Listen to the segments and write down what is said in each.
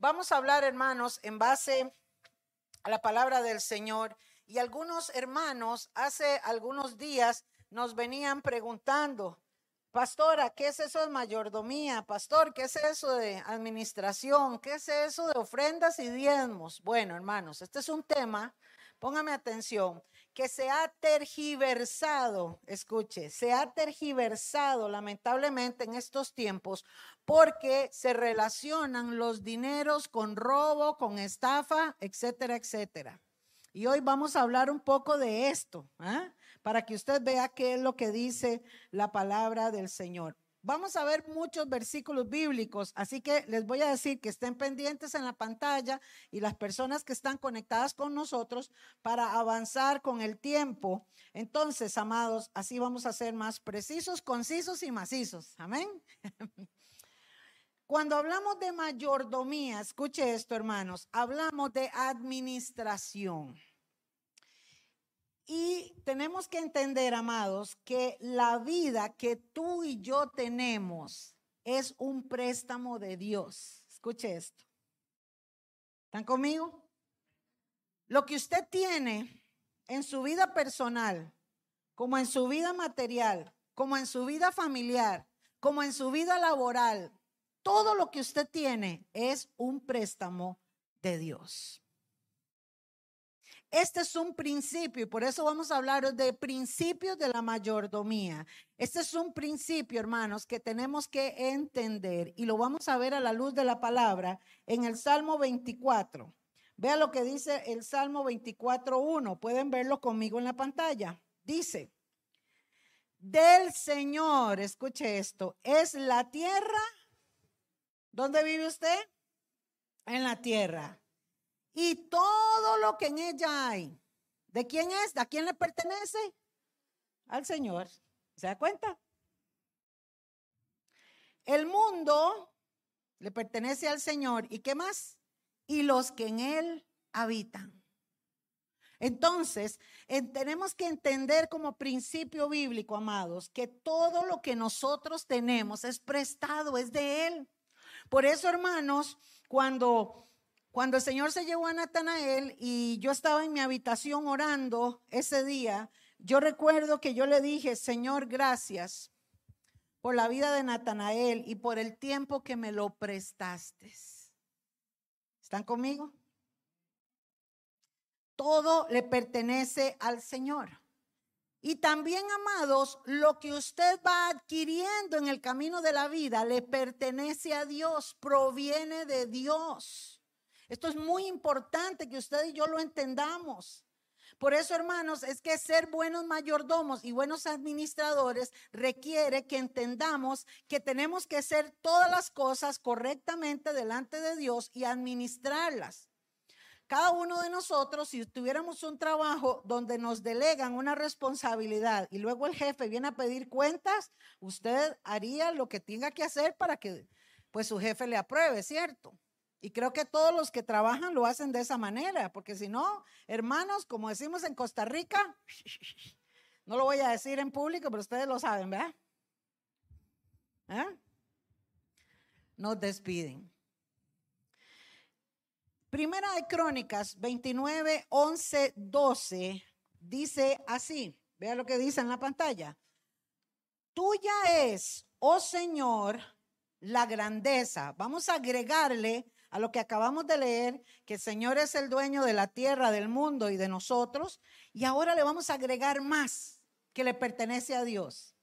Vamos a hablar, hermanos, en base a la palabra del Señor. Y algunos hermanos hace algunos días nos venían preguntando, Pastora, ¿qué es eso de mayordomía? Pastor, ¿qué es eso de administración? ¿Qué es eso de ofrendas y diezmos? Bueno, hermanos, este es un tema, póngame atención, que se ha tergiversado, escuche, se ha tergiversado lamentablemente en estos tiempos porque se relacionan los dineros con robo, con estafa, etcétera, etcétera. Y hoy vamos a hablar un poco de esto, ¿ah? para que usted vea qué es lo que dice la palabra del Señor. Vamos a ver muchos versículos bíblicos, así que les voy a decir que estén pendientes en la pantalla y las personas que están conectadas con nosotros para avanzar con el tiempo. Entonces, amados, así vamos a ser más precisos, concisos y macizos. Amén. Cuando hablamos de mayordomía, escuche esto, hermanos, hablamos de administración. Y tenemos que entender, amados, que la vida que tú y yo tenemos es un préstamo de Dios. Escuche esto. ¿Están conmigo? Lo que usted tiene en su vida personal, como en su vida material, como en su vida familiar, como en su vida laboral, todo lo que usted tiene es un préstamo de Dios. Este es un principio y por eso vamos a hablar de principios de la mayordomía. Este es un principio, hermanos, que tenemos que entender y lo vamos a ver a la luz de la palabra en el Salmo 24. Vea lo que dice el Salmo 24.1. Pueden verlo conmigo en la pantalla. Dice, del Señor, escuche esto, es la tierra. ¿Dónde vive usted? En la tierra y todo lo que en ella hay. ¿De quién es? ¿A quién le pertenece? Al Señor. ¿Se da cuenta? El mundo le pertenece al Señor. ¿Y qué más? Y los que en él habitan. Entonces, tenemos que entender como principio bíblico, amados, que todo lo que nosotros tenemos es prestado, es de Él. Por eso, hermanos, cuando cuando el Señor se llevó a Natanael y yo estaba en mi habitación orando ese día, yo recuerdo que yo le dije, Señor, gracias por la vida de Natanael y por el tiempo que me lo prestaste. ¿Están conmigo? Todo le pertenece al Señor. Y también, amados, lo que usted va adquiriendo en el camino de la vida le pertenece a Dios, proviene de Dios. Esto es muy importante que usted y yo lo entendamos. Por eso, hermanos, es que ser buenos mayordomos y buenos administradores requiere que entendamos que tenemos que hacer todas las cosas correctamente delante de Dios y administrarlas. Cada uno de nosotros, si tuviéramos un trabajo donde nos delegan una responsabilidad y luego el jefe viene a pedir cuentas, usted haría lo que tenga que hacer para que pues su jefe le apruebe, ¿cierto? Y creo que todos los que trabajan lo hacen de esa manera, porque si no, hermanos, como decimos en Costa Rica, no lo voy a decir en público, pero ustedes lo saben, ¿verdad? ¿Eh? Nos despiden. Primera de Crónicas 29, 11, 12 dice así, vea lo que dice en la pantalla. Tuya es, oh Señor, la grandeza. Vamos a agregarle a lo que acabamos de leer, que el Señor es el dueño de la tierra, del mundo y de nosotros, y ahora le vamos a agregar más que le pertenece a Dios.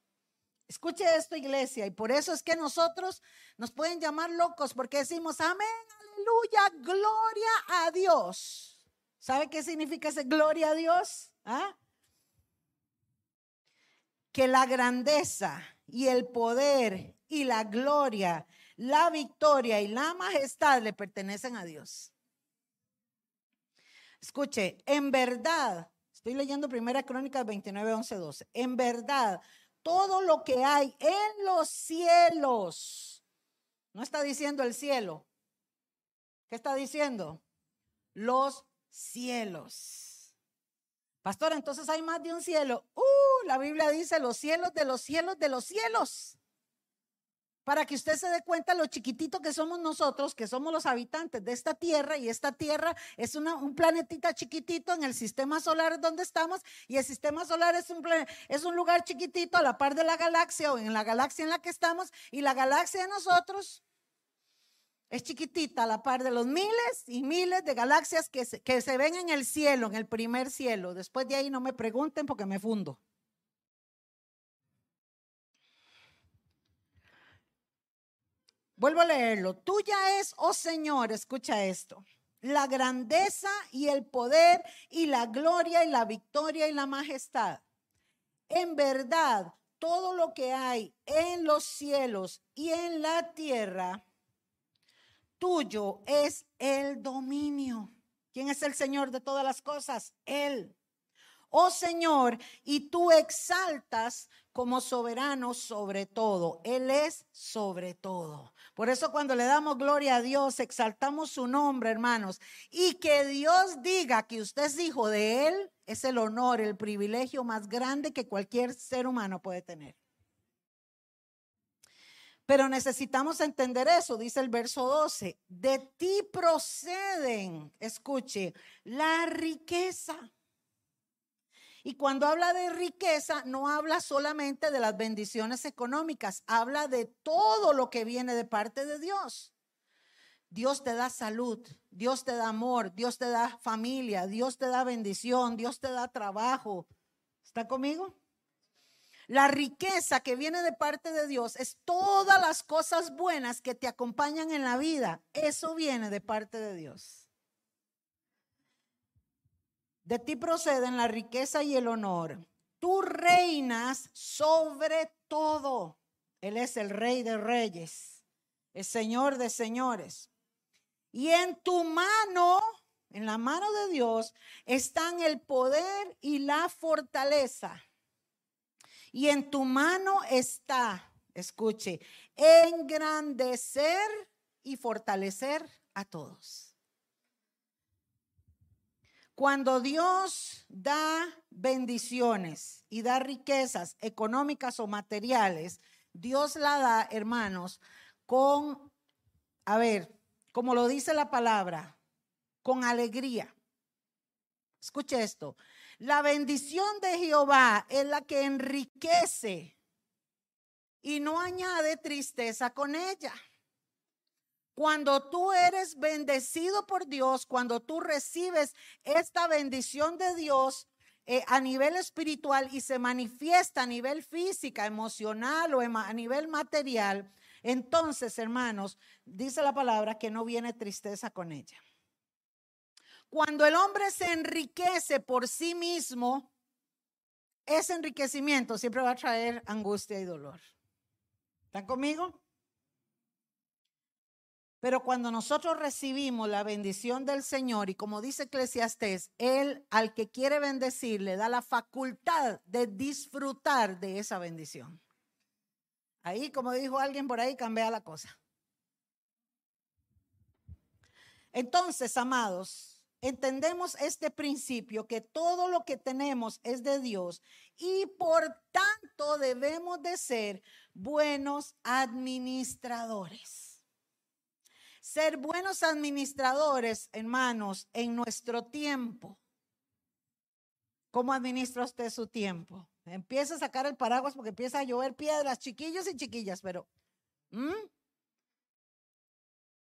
Escuche esto, iglesia, y por eso es que nosotros nos pueden llamar locos porque decimos, amén, aleluya, gloria a Dios. ¿Sabe qué significa ese gloria a Dios? ¿Ah? Que la grandeza y el poder y la gloria la victoria y la majestad le pertenecen a Dios. Escuche, en verdad, estoy leyendo Primera Crónica 29, 11, 12. En verdad, todo lo que hay en los cielos, no está diciendo el cielo. ¿Qué está diciendo? Los cielos. Pastor, entonces hay más de un cielo. Uh, la Biblia dice los cielos de los cielos de los cielos. Para que usted se dé cuenta lo chiquitito que somos nosotros, que somos los habitantes de esta tierra, y esta tierra es un planetita chiquitito en el sistema solar donde estamos, y el sistema solar es un, es un lugar chiquitito a la par de la galaxia o en la galaxia en la que estamos, y la galaxia de nosotros es chiquitita a la par de los miles y miles de galaxias que que se ven en el cielo, en el primer cielo. Después de ahí no me pregunten porque me fundo. Vuelvo a leerlo. Tuya es, oh Señor, escucha esto, la grandeza y el poder y la gloria y la victoria y la majestad. En verdad, todo lo que hay en los cielos y en la tierra, tuyo es el dominio. ¿Quién es el Señor de todas las cosas? Él oh Señor, y tú exaltas como soberano sobre todo. Él es sobre todo. Por eso cuando le damos gloria a Dios, exaltamos su nombre, hermanos. Y que Dios diga que usted es hijo de Él, es el honor, el privilegio más grande que cualquier ser humano puede tener. Pero necesitamos entender eso, dice el verso 12. De ti proceden, escuche, la riqueza y cuando habla de riqueza, no habla solamente de las bendiciones económicas, habla de todo lo que viene de parte de Dios. Dios te da salud, Dios te da amor, Dios te da familia, Dios te da bendición, Dios te da trabajo. ¿Está conmigo? La riqueza que viene de parte de Dios es todas las cosas buenas que te acompañan en la vida. Eso viene de parte de Dios. De ti proceden la riqueza y el honor. Tú reinas sobre todo. Él es el rey de reyes, el señor de señores. Y en tu mano, en la mano de Dios, están el poder y la fortaleza. Y en tu mano está, escuche, engrandecer y fortalecer a todos. Cuando Dios da bendiciones y da riquezas económicas o materiales, Dios la da, hermanos, con, a ver, como lo dice la palabra, con alegría. Escuche esto. La bendición de Jehová es la que enriquece y no añade tristeza con ella. Cuando tú eres bendecido por Dios, cuando tú recibes esta bendición de Dios eh, a nivel espiritual y se manifiesta a nivel física, emocional o a nivel material, entonces, hermanos, dice la palabra que no viene tristeza con ella. Cuando el hombre se enriquece por sí mismo, ese enriquecimiento siempre va a traer angustia y dolor. ¿Están conmigo? Pero cuando nosotros recibimos la bendición del Señor, y como dice Eclesiastés, Él al que quiere bendecir le da la facultad de disfrutar de esa bendición. Ahí, como dijo alguien por ahí, cambia la cosa. Entonces, amados, entendemos este principio que todo lo que tenemos es de Dios y por tanto debemos de ser buenos administradores ser buenos administradores, hermanos, en nuestro tiempo. ¿Cómo administra usted su tiempo? Empieza a sacar el paraguas porque empieza a llover piedras, chiquillos y chiquillas, pero...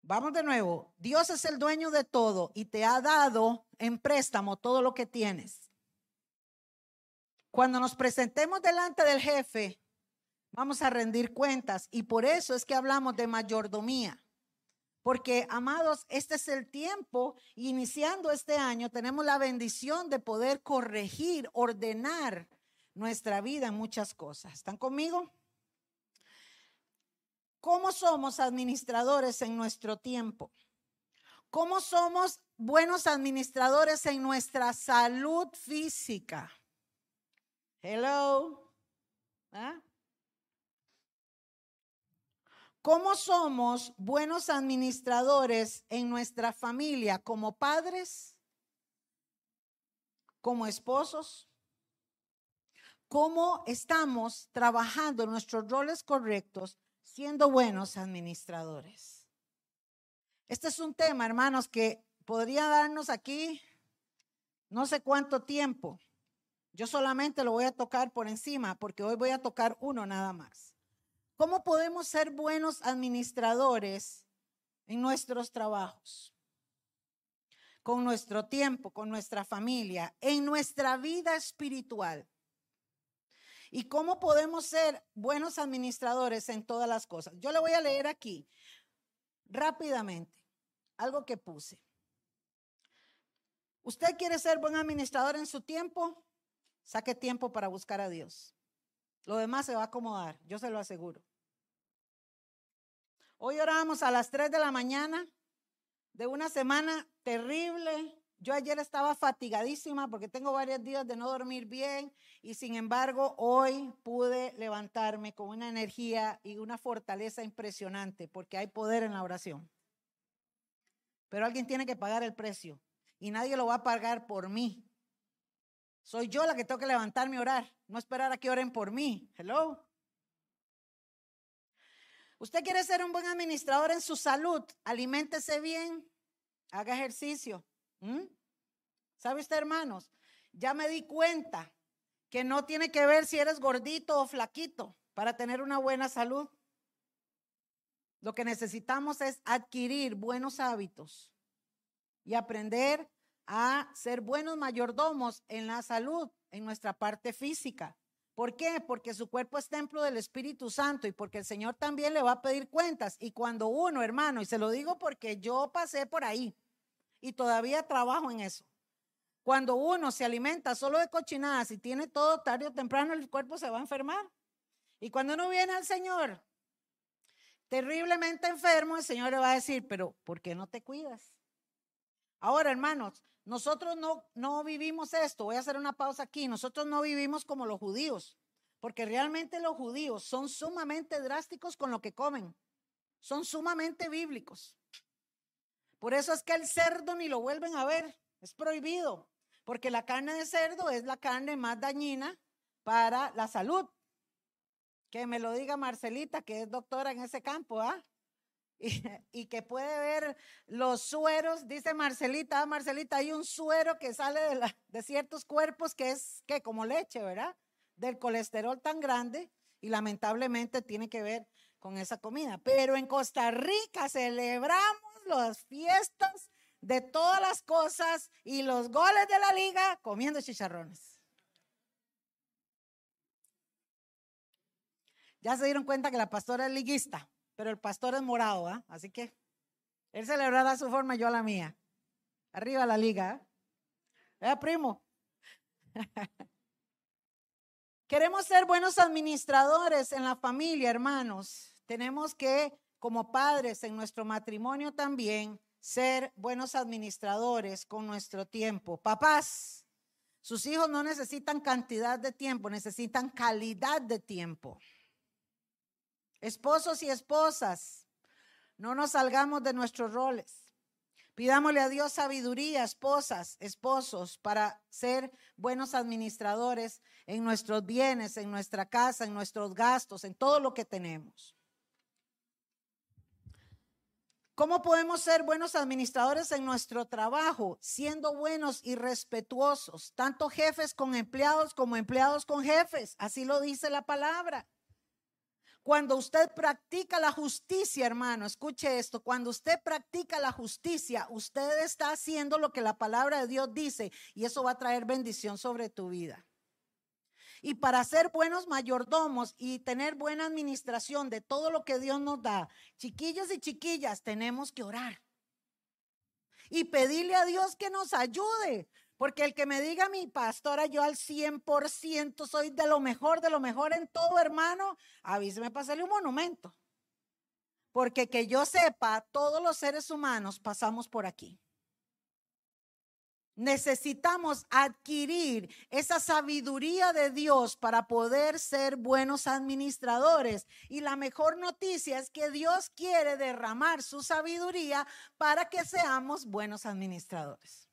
Vamos de nuevo. Dios es el dueño de todo y te ha dado en préstamo todo lo que tienes. Cuando nos presentemos delante del jefe, vamos a rendir cuentas y por eso es que hablamos de mayordomía. Porque, amados, este es el tiempo, iniciando este año, tenemos la bendición de poder corregir, ordenar nuestra vida en muchas cosas. ¿Están conmigo? ¿Cómo somos administradores en nuestro tiempo? ¿Cómo somos buenos administradores en nuestra salud física? Hello. ¿Ah? ¿Cómo somos buenos administradores en nuestra familia como padres, como esposos? ¿Cómo estamos trabajando nuestros roles correctos siendo buenos administradores. Este es un tema, hermanos, que podría darnos aquí no sé cuánto tiempo. Yo solamente lo voy a tocar por encima porque hoy voy a tocar uno nada más. ¿Cómo podemos ser buenos administradores en nuestros trabajos? Con nuestro tiempo, con nuestra familia, en nuestra vida espiritual. ¿Y cómo podemos ser buenos administradores en todas las cosas? Yo le voy a leer aquí rápidamente algo que puse. ¿Usted quiere ser buen administrador en su tiempo? Saque tiempo para buscar a Dios. Lo demás se va a acomodar, yo se lo aseguro. Hoy orábamos a las 3 de la mañana de una semana terrible. Yo ayer estaba fatigadísima porque tengo varios días de no dormir bien y sin embargo hoy pude levantarme con una energía y una fortaleza impresionante porque hay poder en la oración. Pero alguien tiene que pagar el precio y nadie lo va a pagar por mí. Soy yo la que tengo que levantarme y orar, no esperar a que oren por mí. Hello. Usted quiere ser un buen administrador en su salud, aliméntese bien, haga ejercicio. ¿Sabe usted, hermanos? Ya me di cuenta que no tiene que ver si eres gordito o flaquito para tener una buena salud. Lo que necesitamos es adquirir buenos hábitos y aprender a ser buenos mayordomos en la salud, en nuestra parte física. ¿Por qué? Porque su cuerpo es templo del Espíritu Santo y porque el Señor también le va a pedir cuentas. Y cuando uno, hermano, y se lo digo porque yo pasé por ahí y todavía trabajo en eso. Cuando uno se alimenta solo de cochinadas y tiene todo tarde o temprano, el cuerpo se va a enfermar. Y cuando uno viene al Señor terriblemente enfermo, el Señor le va a decir, pero ¿por qué no te cuidas? Ahora, hermanos, nosotros no, no vivimos esto. Voy a hacer una pausa aquí. Nosotros no vivimos como los judíos, porque realmente los judíos son sumamente drásticos con lo que comen. Son sumamente bíblicos. Por eso es que el cerdo ni lo vuelven a ver. Es prohibido, porque la carne de cerdo es la carne más dañina para la salud. Que me lo diga Marcelita, que es doctora en ese campo, ¿ah? y, que puede ver los sueros, dice Marcelita, ah, Marcelita, hay un suero que sale de, de ciertos cuerpos que es que como leche, ¿verdad? Del colesterol tan grande y lamentablemente tiene que ver con esa comida. Pero en Costa Rica celebramos las fiestas de todas las cosas y los goles de la liga comiendo chicharrones. Ya se dieron cuenta que la pastora es liguista pero el pastor es morado, ¿ah? Así que él celebrará su forma, yo la mía. Arriba la liga. ¿eh? primo? Queremos ser buenos administradores en la familia, hermanos. Tenemos que, como padres en nuestro matrimonio también, ser buenos administradores con nuestro tiempo. Papás, sus hijos no necesitan cantidad de tiempo, necesitan calidad de tiempo. Esposos y esposas, no nos salgamos de nuestros roles. Pidámosle a Dios sabiduría, esposas, esposos, para ser buenos administradores en nuestros bienes, en nuestra casa, en nuestros gastos, en todo lo que tenemos. ¿Cómo podemos ser buenos administradores en nuestro trabajo? Siendo buenos y respetuosos, tanto jefes con empleados como empleados con jefes. Así lo dice la palabra. Cuando usted practica la justicia, hermano, escuche esto, cuando usted practica la justicia, usted está haciendo lo que la palabra de Dios dice y eso va a traer bendición sobre tu vida. Y para ser buenos mayordomos y tener buena administración de todo lo que Dios nos da, chiquillos y chiquillas, tenemos que orar. Y pedirle a Dios que nos ayude. Porque el que me diga mi pastora, yo al 100% soy de lo mejor, de lo mejor en todo, hermano, avíseme para hacerle un monumento. Porque que yo sepa, todos los seres humanos pasamos por aquí. Necesitamos adquirir esa sabiduría de Dios para poder ser buenos administradores. Y la mejor noticia es que Dios quiere derramar su sabiduría para que seamos buenos administradores.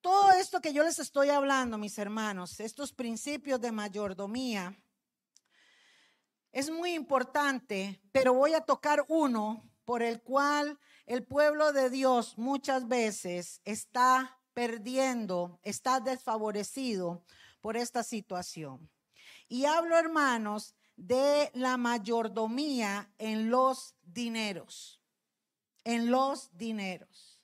Todo esto que yo les estoy hablando, mis hermanos, estos principios de mayordomía, es muy importante, pero voy a tocar uno por el cual el pueblo de Dios muchas veces está perdiendo, está desfavorecido por esta situación. Y hablo, hermanos, de la mayordomía en los dineros, en los dineros.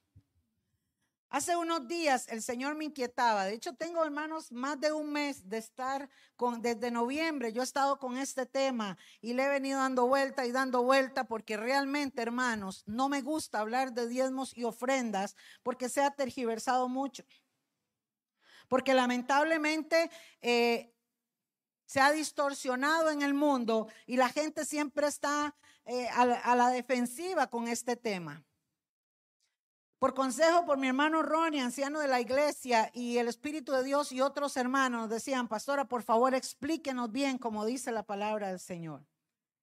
Hace unos días el Señor me inquietaba. De hecho, tengo, hermanos, más de un mes de estar con, desde noviembre. Yo he estado con este tema y le he venido dando vuelta y dando vuelta porque realmente, hermanos, no me gusta hablar de diezmos y ofrendas porque se ha tergiversado mucho. Porque lamentablemente eh, se ha distorsionado en el mundo y la gente siempre está eh, a la defensiva con este tema. Por consejo por mi hermano Ronnie, anciano de la iglesia, y el Espíritu de Dios y otros hermanos decían, pastora, por favor explíquenos bien como dice la palabra del Señor.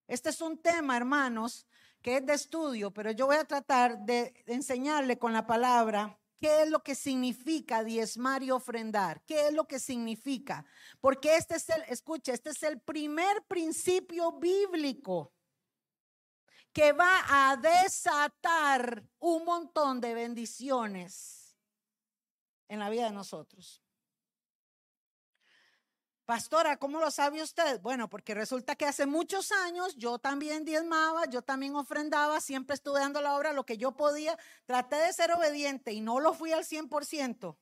Este es un tema, hermanos, que es de estudio, pero yo voy a tratar de enseñarle con la palabra qué es lo que significa diezmar y ofrendar, qué es lo que significa, porque este es el, escuche, este es el primer principio bíblico que va a desatar un montón de bendiciones en la vida de nosotros. Pastora, ¿cómo lo sabe usted? Bueno, porque resulta que hace muchos años yo también diezmaba, yo también ofrendaba, siempre estuve dando la obra lo que yo podía. Traté de ser obediente y no lo fui al 100%.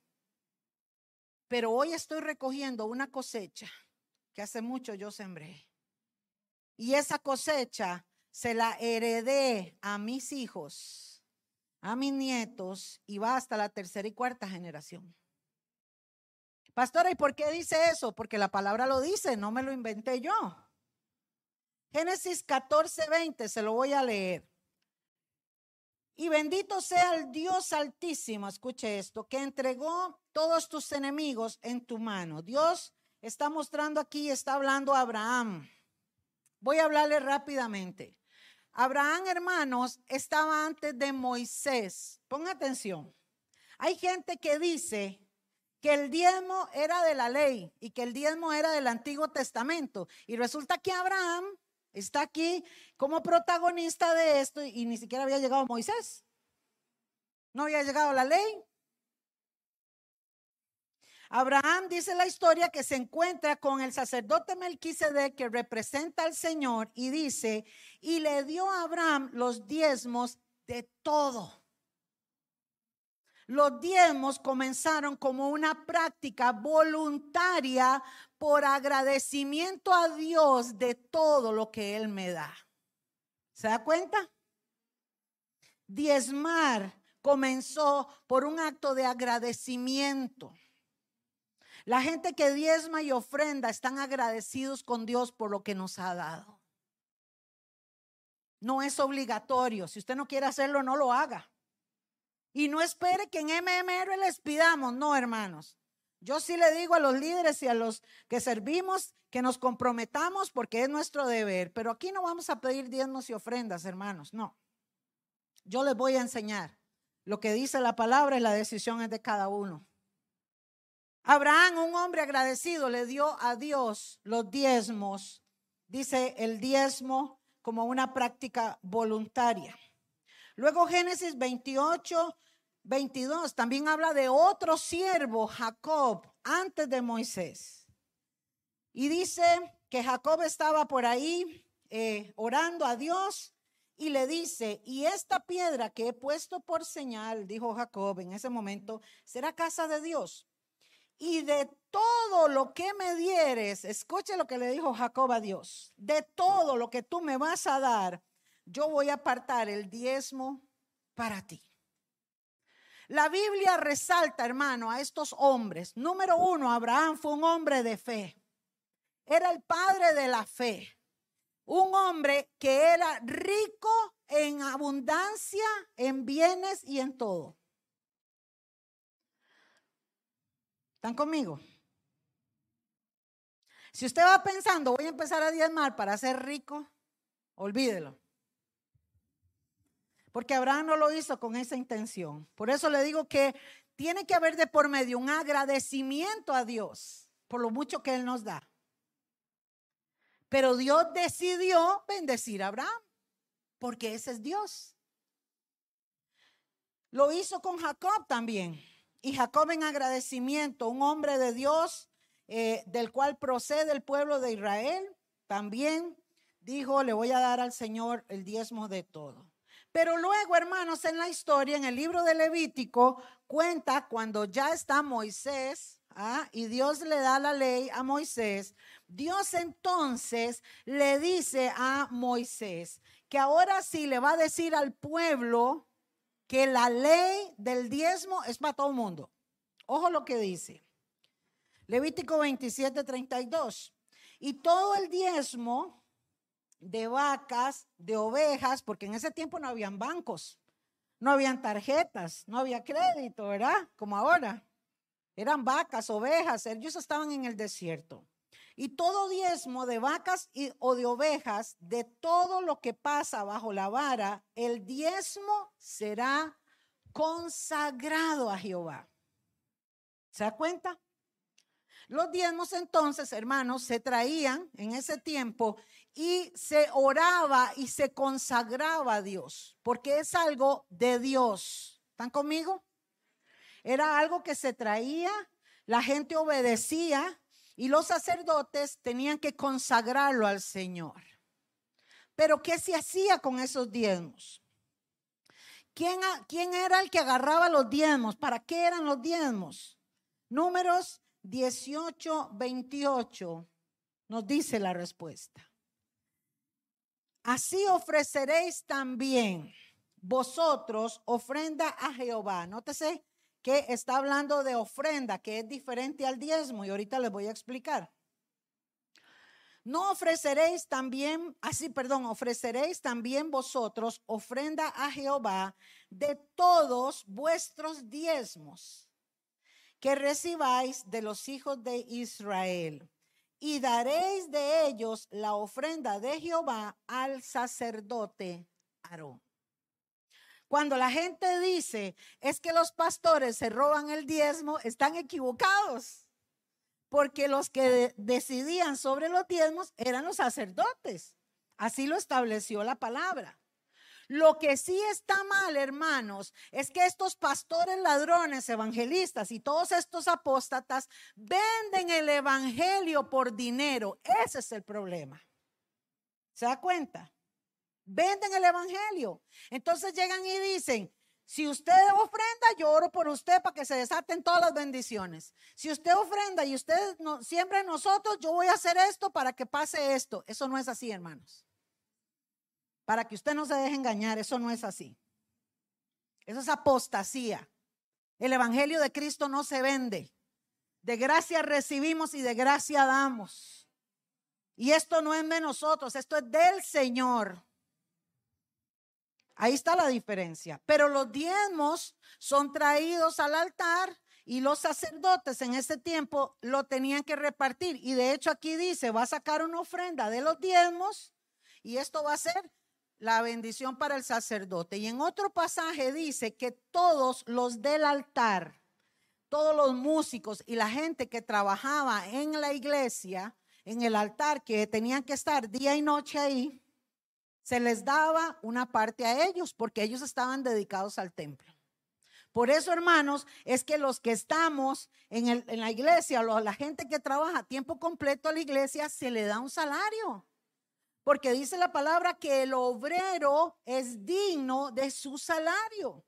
Pero hoy estoy recogiendo una cosecha que hace mucho yo sembré. Y esa cosecha se la heredé a mis hijos, a mis nietos y va hasta la tercera y cuarta generación. Pastora, ¿y por qué dice eso? Porque la palabra lo dice, no me lo inventé yo. Génesis 14, 20, se lo voy a leer. Y bendito sea el Dios altísimo, escuche esto, que entregó todos tus enemigos en tu mano. Dios está mostrando aquí, está hablando a Abraham. Voy a hablarle rápidamente. Abraham, hermanos, estaba antes de Moisés. Ponga atención. Hay gente que dice que el diezmo era de la ley y que el diezmo era del Antiguo Testamento. Y resulta que Abraham está aquí como protagonista de esto y ni siquiera había llegado Moisés. No había llegado la ley. Abraham dice la historia que se encuentra con el sacerdote Melquisedec que representa al Señor y dice, y le dio a Abraham los diezmos de todo. Los diezmos comenzaron como una práctica voluntaria por agradecimiento a Dios de todo lo que Él me da. ¿Se da cuenta? Diezmar comenzó por un acto de agradecimiento. La gente que diezma y ofrenda están agradecidos con Dios por lo que nos ha dado. No es obligatorio. Si usted no quiere hacerlo, no lo haga. Y no espere que en MMR les pidamos. No, hermanos. Yo sí le digo a los líderes y a los que servimos que nos comprometamos porque es nuestro deber. Pero aquí no vamos a pedir diezmos y ofrendas, hermanos. No. Yo les voy a enseñar. Lo que dice la palabra y la decisión es de cada uno. Abraham, un hombre agradecido, le dio a Dios los diezmos. Dice el diezmo como una práctica voluntaria. Luego Génesis 28, 22 también habla de otro siervo, Jacob, antes de Moisés. Y dice que Jacob estaba por ahí eh, orando a Dios y le dice, y esta piedra que he puesto por señal, dijo Jacob en ese momento, será casa de Dios y de todo lo que me dieres, escuche lo que le dijo Jacob a Dios, de todo lo que tú me vas a dar, yo voy a apartar el diezmo para ti. La Biblia resalta, hermano, a estos hombres. Número uno, Abraham fue un hombre de fe. Era el padre de la fe. Un hombre que era rico en abundancia, en bienes y en todo. ¿Están conmigo? Si usted va pensando, voy a empezar a diezmar para ser rico, olvídelo. Porque Abraham no lo hizo con esa intención. Por eso le digo que tiene que haber de por medio un agradecimiento a Dios por lo mucho que Él nos da. Pero Dios decidió bendecir a Abraham, porque ese es Dios. Lo hizo con Jacob también. Y Jacob en agradecimiento, un hombre de Dios, eh, del cual procede el pueblo de Israel, también dijo, le voy a dar al Señor el diezmo de todo. Pero luego, hermanos, en la historia, en el libro de Levítico, cuenta cuando ya está Moisés ¿ah? y Dios le da la ley a Moisés. Dios entonces le dice a Moisés que ahora sí le va a decir al pueblo que la ley del diezmo es para todo el mundo. Ojo lo que dice. Levítico 27, 32. Y todo el diezmo de vacas, de ovejas, porque en ese tiempo no habían bancos, no habían tarjetas, no había crédito, ¿verdad? Como ahora. Eran vacas, ovejas, ellos estaban en el desierto. Y todo diezmo de vacas y, o de ovejas, de todo lo que pasa bajo la vara, el diezmo será consagrado a Jehová. ¿Se da cuenta? Los diezmos entonces, hermanos, se traían en ese tiempo y se oraba y se consagraba a Dios, porque es algo de Dios. ¿Están conmigo? Era algo que se traía, la gente obedecía y los sacerdotes tenían que consagrarlo al Señor. Pero ¿qué se hacía con esos diezmos? ¿Quién, ¿Quién, era el que agarraba los diezmos? ¿Para qué eran los diezmos? Números 18, 28 nos dice la respuesta. Así ofreceréis también vosotros ofrenda a Jehová. Nótese que está hablando de ofrenda, que es diferente al diezmo, y ahorita les voy a explicar. No ofreceréis también, así, perdón, ofreceréis también vosotros ofrenda a Jehová de todos vuestros diezmos que recibáis de los hijos de Israel y daréis de ellos la ofrenda de Jehová al sacerdote Aarón. Cuando la gente dice es que los pastores se roban el diezmo, están equivocados, porque los que decidían sobre los diezmos eran los sacerdotes. Así lo estableció la palabra. Lo que sí está mal, hermanos, es que estos pastores ladrones, evangelistas y todos estos apóstatas venden el evangelio por dinero. Ese es el problema. ¿Se da cuenta? Venden el evangelio. Entonces llegan y dicen, si usted ofrenda, yo oro por usted para que se desaten todas las bendiciones. Si usted ofrenda y usted no, siempre nosotros, yo voy a hacer esto para que pase esto. Eso no es así, hermanos para que usted no se deje engañar, eso no es así. Eso es apostasía. El Evangelio de Cristo no se vende. De gracia recibimos y de gracia damos. Y esto no es de nosotros, esto es del Señor. Ahí está la diferencia. Pero los diezmos son traídos al altar y los sacerdotes en ese tiempo lo tenían que repartir. Y de hecho aquí dice, va a sacar una ofrenda de los diezmos y esto va a ser la bendición para el sacerdote. Y en otro pasaje dice que todos los del altar, todos los músicos y la gente que trabajaba en la iglesia, en el altar, que tenían que estar día y noche ahí, se les daba una parte a ellos porque ellos estaban dedicados al templo. Por eso, hermanos, es que los que estamos en, la iglesia, la gente que trabaja a tiempo completo a la iglesia, se le da un salario. Porque dice la palabra que el obrero es digno de su salario.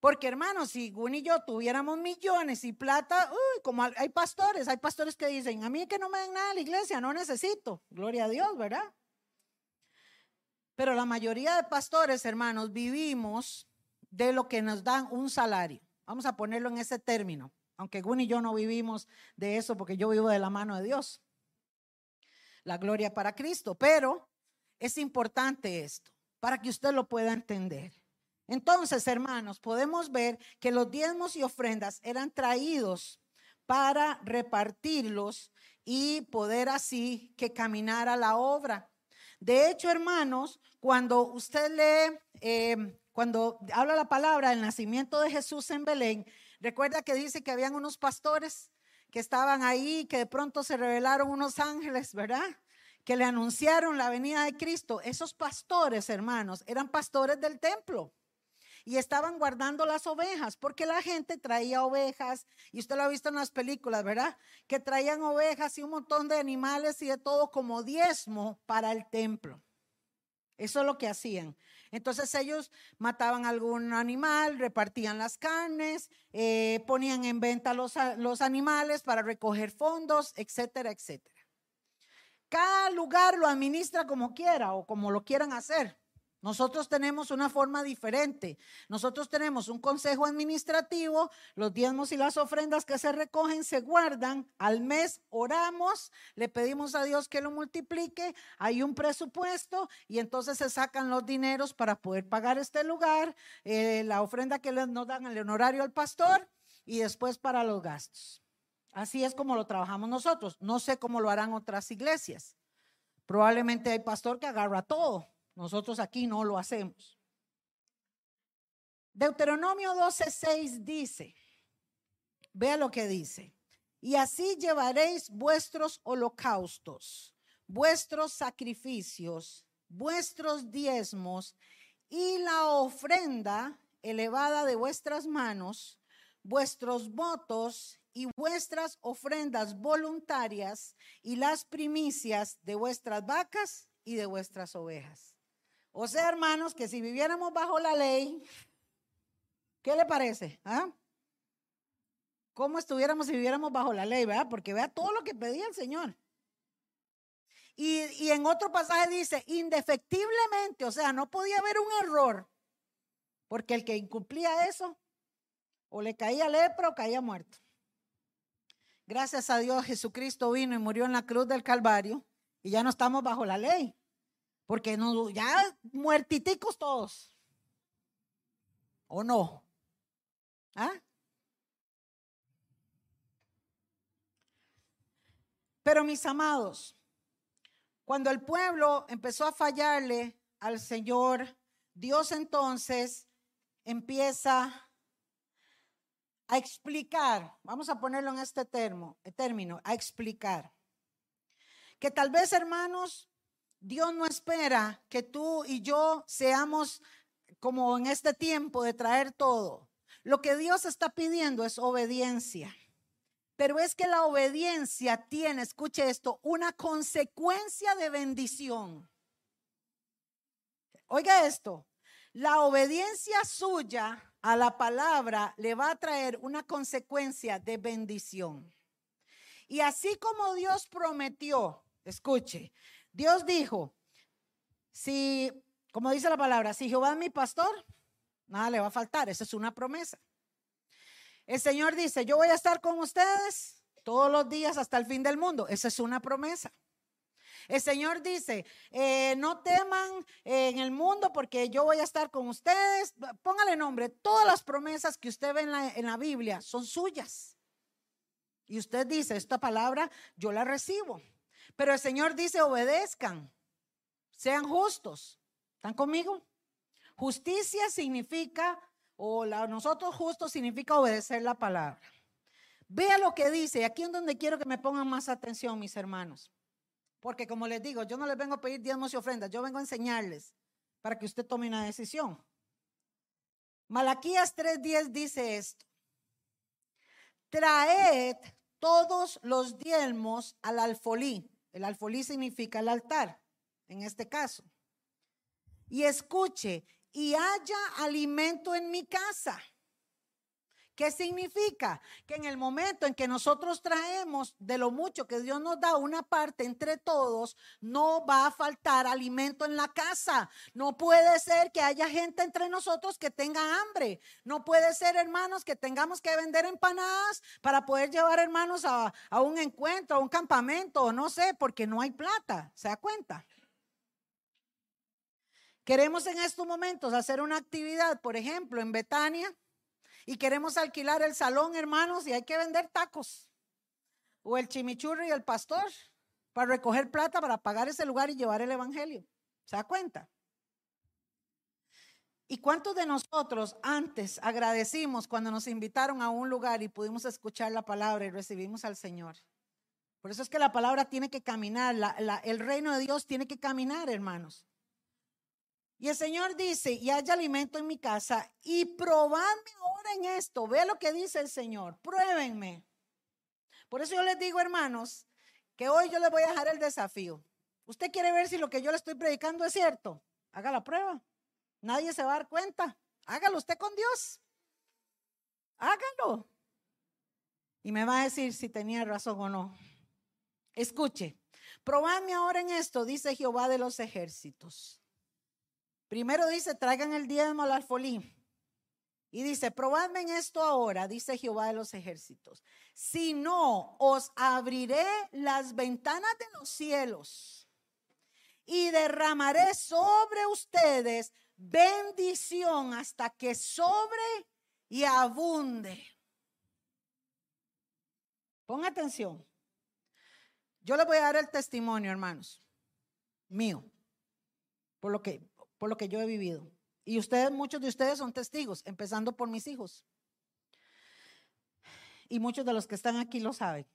Porque hermanos, si Gun y yo tuviéramos millones y plata, uy, como hay pastores, hay pastores que dicen, a mí que no me den nada a la iglesia, no necesito. Gloria a Dios, ¿verdad? Pero la mayoría de pastores, hermanos, vivimos de lo que nos dan un salario. Vamos a ponerlo en ese término, aunque Gun y yo no vivimos de eso porque yo vivo de la mano de Dios la gloria para Cristo. Pero es importante esto para que usted lo pueda entender. Entonces, hermanos, podemos ver que los diezmos y ofrendas eran traídos para repartirlos y poder así que caminara la obra. De hecho, hermanos, cuando usted lee, em, cuando habla la palabra del nacimiento de Jesús en Belén, recuerda que dice que habían unos pastores que estaban ahí, que de pronto se revelaron unos ángeles, ¿verdad? Que le anunciaron la venida de Cristo. Esos pastores, hermanos, eran pastores del templo y estaban guardando las ovejas, porque la gente traía ovejas, y usted lo ha visto en las películas, ¿verdad? Que traían ovejas y un montón de animales y de todo como diezmo para el templo. Eso es lo que hacían. Entonces ellos mataban algún animal, repartían las carnes, eh, ponían en venta los, los animales para recoger fondos, etcétera, etcétera. Cada lugar lo administra como quiera o como lo quieran hacer. Nosotros tenemos una forma diferente. Nosotros tenemos un consejo administrativo, los diezmos y las ofrendas que se recogen se guardan, al mes oramos, le pedimos a Dios que lo multiplique, hay un presupuesto y entonces se sacan los dineros para poder pagar este lugar, eh, la ofrenda que nos dan el honorario al pastor y después para los gastos. Así es como lo trabajamos nosotros. No sé cómo lo harán otras iglesias. Probablemente hay pastor que agarra todo nosotros aquí no lo hacemos. Deuteronomio 12:6 dice, vea lo que dice, y así llevaréis vuestros holocaustos, vuestros sacrificios, vuestros diezmos y la ofrenda elevada de vuestras manos, vuestros votos y vuestras ofrendas voluntarias y las primicias de vuestras vacas y de vuestras ovejas. O sea, hermanos, que si viviéramos bajo la ley, ¿qué le parece? ¿Ah? ¿Cómo estuviéramos si viviéramos bajo la ley, verdad? Porque vea todo lo que pedía el Señor. Y, y en otro pasaje dice, indefectiblemente, o sea, no podía haber un error, porque el que incumplía eso, o le caía lepra o caía muerto. Gracias a Dios, Jesucristo vino y murió en la cruz del Calvario y ya no estamos bajo la ley. Porque no, ya muertiticos todos. ¿O no? ¿Ah? Pero mis amados, cuando el pueblo empezó a fallarle al Señor, Dios entonces empieza a explicar, vamos a ponerlo en este término, a explicar, que tal vez hermanos Dios no espera que tú y yo seamos como en este tiempo de traer todo. Lo que Dios está pidiendo es obediencia. Pero es que la obediencia tiene, escuche esto, una consecuencia de bendición. Oiga esto, la obediencia suya a la palabra le va a traer una consecuencia de bendición. Y así como Dios prometió, escuche, Dios dijo, si, como dice la palabra, si Jehová es mi pastor, nada le va a faltar. Esa es una promesa. El Señor dice, yo voy a estar con ustedes todos los días hasta el fin del mundo. Esa es una promesa. El Señor dice, eh, no teman en el mundo porque yo voy a estar con ustedes. Póngale nombre, todas las promesas que usted ve en la, en la Biblia son suyas. Y usted dice, esta palabra yo la recibo. Pero el Señor dice, obedezcan, sean justos. ¿Están conmigo? Justicia significa, o nosotros justos significa obedecer la palabra. Vea lo que dice, aquí es donde quiero que me pongan más atención, mis hermanos. Porque como les digo, yo no les vengo a pedir diezmos y ofrendas, yo vengo a enseñarles para que usted tome una decisión. Malaquías 3:10 dice esto. Traed todos los diezmos al alfolí. El alfolí significa el altar, en este caso. Y escuche, y haya alimento en mi casa. ¿Qué significa? Que en el momento en que nosotros traemos de lo mucho que Dios nos da una parte entre todos, no va a faltar alimento en la casa. No puede ser que haya gente entre nosotros que tenga hambre. No puede ser, hermanos, que tengamos que vender empanadas para poder llevar, hermanos, a, a un encuentro, a un campamento, no sé, porque no hay plata. ¿Se da cuenta? Queremos en estos momentos hacer una actividad, por ejemplo, en Betania y queremos alquilar el salón, hermanos, y hay que vender tacos o el chimichurri y el pastor para recoger plata para pagar ese lugar y llevar el evangelio. ¿Se da cuenta? ¿Y cuántos de nosotros antes agradecimos cuando nos invitaron a un lugar y pudimos escuchar la palabra y recibimos al Señor? Por eso es que la palabra tiene que caminar, el reino de Dios tiene que caminar, hermanos. Y el Señor dice, y haya alimento en mi casa, y probadme ahora en esto. Ve lo que dice el Señor, pruébenme. Por eso yo les digo, hermanos, que hoy yo les voy a dejar el desafío. Usted quiere ver si lo que yo le estoy predicando es cierto. Haga la prueba. Nadie se va a dar cuenta. Hágalo usted con Dios. Hágalo. Y me va a decir si tenía razón o no. Escuche, probadme ahora en esto, dice Jehová de los ejércitos. Primero dice, traigan el diezmo al alfolí. Y dice, probadme en esto ahora, dice Jehová de los ejércitos. Si no, os abriré las ventanas de los cielos y derramaré sobre ustedes bendición hasta que sobre y abunde. Ponga atención. Yo les voy a dar el testimonio, hermanos, mío, por lo que, por lo que yo he vivido. Y ustedes, muchos de ustedes son testigos, empezando por mis hijos. Y muchos de los que están aquí lo saben.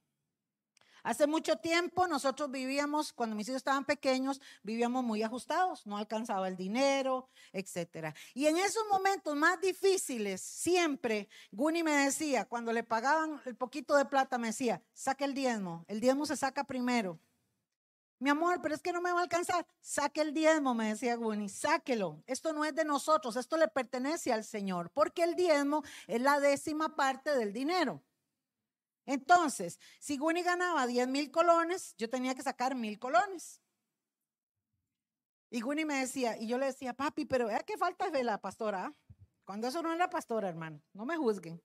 Hace mucho tiempo nosotros vivíamos, cuando mis hijos estaban pequeños, vivíamos muy ajustados, no alcanzaba el dinero, etcétera. Y en esos momentos más difíciles, siempre Guni me decía, cuando le pagaban el poquito de plata, me decía, saque el diezmo, el diezmo se saca primero. Mi amor, pero es que no me va a alcanzar. Saque el diezmo, me decía Guni, sáquelo. Esto no es de nosotros, esto le pertenece al Señor, porque el diezmo es la décima parte del dinero. Entonces, si Guni ganaba 10 mil colones, yo tenía que sacar mil colones. Y Guni me decía, y yo le decía, papi, pero vea qué falta de la pastora. Cuando eso no era pastora, hermano, no me juzguen.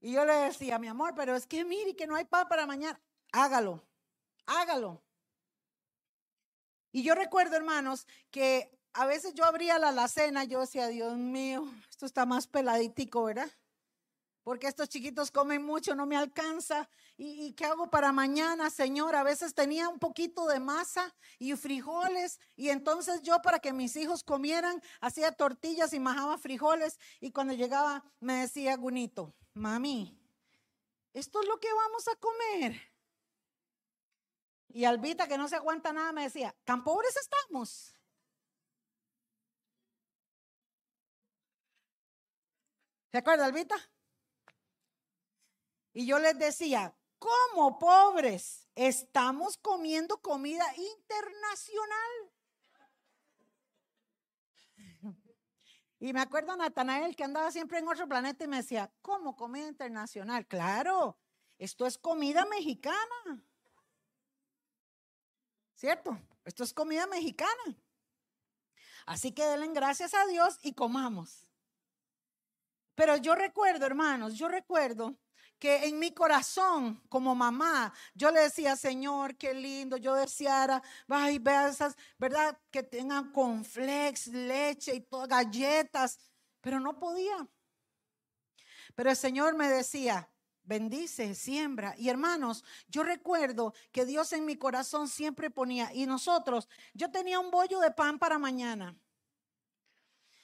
Y yo le decía, mi amor, pero es que mire que no hay pan para mañana. Hágalo, hágalo. Y yo recuerdo, hermanos, que a veces yo abría la alacena, yo decía, Dios mío, esto está más peladitico, ¿verdad? porque estos chiquitos comen mucho, no me alcanza. ¿Y, qué hago para mañana, Señor? A veces tenía un poquito de masa y frijoles, y entonces yo para que mis hijos comieran, hacía tortillas y majaba frijoles, y cuando llegaba me decía Gunito, mami, esto es lo que vamos a comer. Y Albita, que no se aguanta nada, me decía, tan pobres estamos. ¿Se acuerda, Albita? Y yo les decía, como pobres, estamos comiendo comida internacional. Y me acuerdo a Natanael que andaba siempre en otro planeta y me decía, ¿cómo comida internacional? Claro, esto es comida mexicana. ¿Cierto? Esto es comida mexicana. Así que denle gracias a Dios y comamos. Pero yo recuerdo, hermanos, yo recuerdo que en mi corazón como mamá yo le decía, Señor, qué lindo, yo deseara, ay, vea esas, ¿verdad? Que tengan flex, leche y todas galletas, pero no podía. Pero el Señor me decía, bendice, siembra. Y hermanos, yo recuerdo que Dios en mi corazón siempre ponía, y nosotros, yo tenía un bollo de pan para mañana.